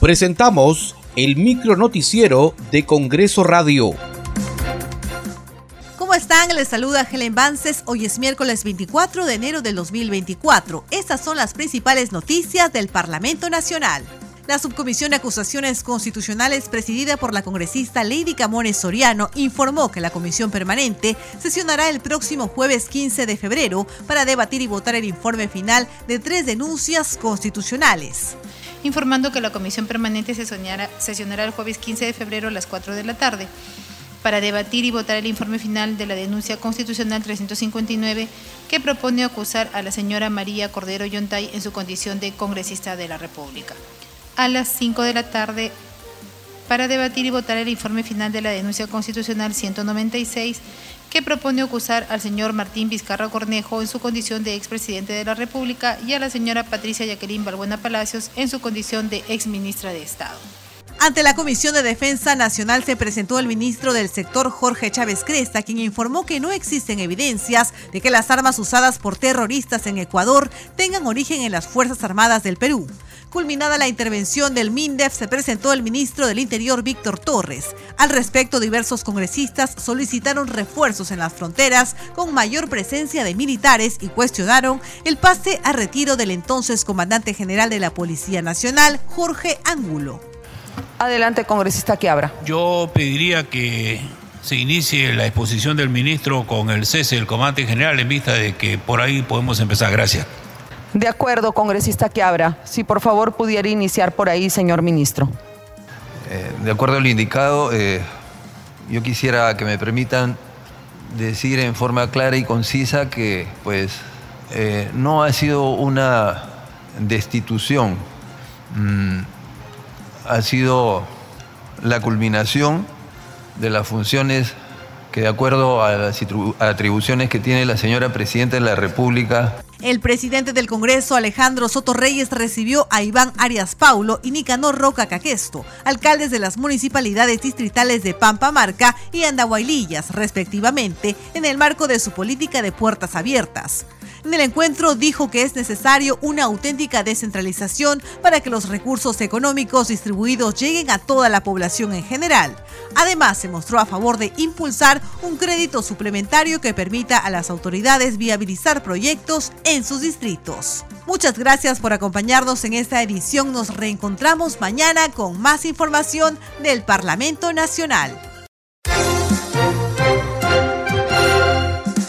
Presentamos el micro noticiero de Congreso Radio. ¿Cómo están? Les saluda Helen Vances. Hoy es miércoles 24 de enero del 2024. Estas son las principales noticias del Parlamento Nacional. La Subcomisión de Acusaciones Constitucionales presidida por la congresista Lady Camones Soriano informó que la Comisión Permanente sesionará el próximo jueves 15 de febrero para debatir y votar el informe final de tres denuncias constitucionales informando que la Comisión Permanente sesionará, el jueves 15 de febrero a las 4 de la tarde para debatir y votar el informe final de la denuncia constitucional 359 que propone acusar a la señora María Cordero Yontay en su condición de congresista de la República. A las 5 de la tarde para debatir y votar el informe final de la denuncia constitucional 196 que propone acusar al señor Martín Vizcarra Cornejo en su condición de expresidente de la República y a la señora Patricia Jacqueline Balbuena Palacios en su condición de exministra de Estado. Ante la Comisión de Defensa Nacional se presentó el ministro del sector Jorge Chávez Cresta, quien informó que no existen evidencias de que las armas usadas por terroristas en Ecuador tengan origen en las Fuerzas Armadas del Perú. Culminada la intervención del MINDEF, se presentó el ministro del Interior, Víctor Torres. Al respecto, diversos congresistas solicitaron refuerzos en las fronteras con mayor presencia de militares y cuestionaron el pase a retiro del entonces comandante general de la Policía Nacional, Jorge Ángulo. Adelante, congresista que abra. Yo pediría que se inicie la exposición del ministro con el cese del comandante general en vista de que por ahí podemos empezar. Gracias. De acuerdo, congresista que abra. Si por favor pudiera iniciar por ahí, señor ministro. Eh, de acuerdo a lo indicado, eh, yo quisiera que me permitan decir en forma clara y concisa que pues eh, no ha sido una destitución, mm, ha sido la culminación de las funciones que de acuerdo a las atribuciones que tiene la señora Presidenta de la República el presidente del Congreso, Alejandro Soto Reyes, recibió a Iván Arias Paulo y Nicanor Roca Caquesto, alcaldes de las municipalidades distritales de Pampamarca y Andahuaylillas, respectivamente, en el marco de su política de puertas abiertas. En el encuentro dijo que es necesario una auténtica descentralización para que los recursos económicos distribuidos lleguen a toda la población en general. Además, se mostró a favor de impulsar un crédito suplementario que permita a las autoridades viabilizar proyectos en sus distritos. Muchas gracias por acompañarnos en esta edición. Nos reencontramos mañana con más información del Parlamento Nacional.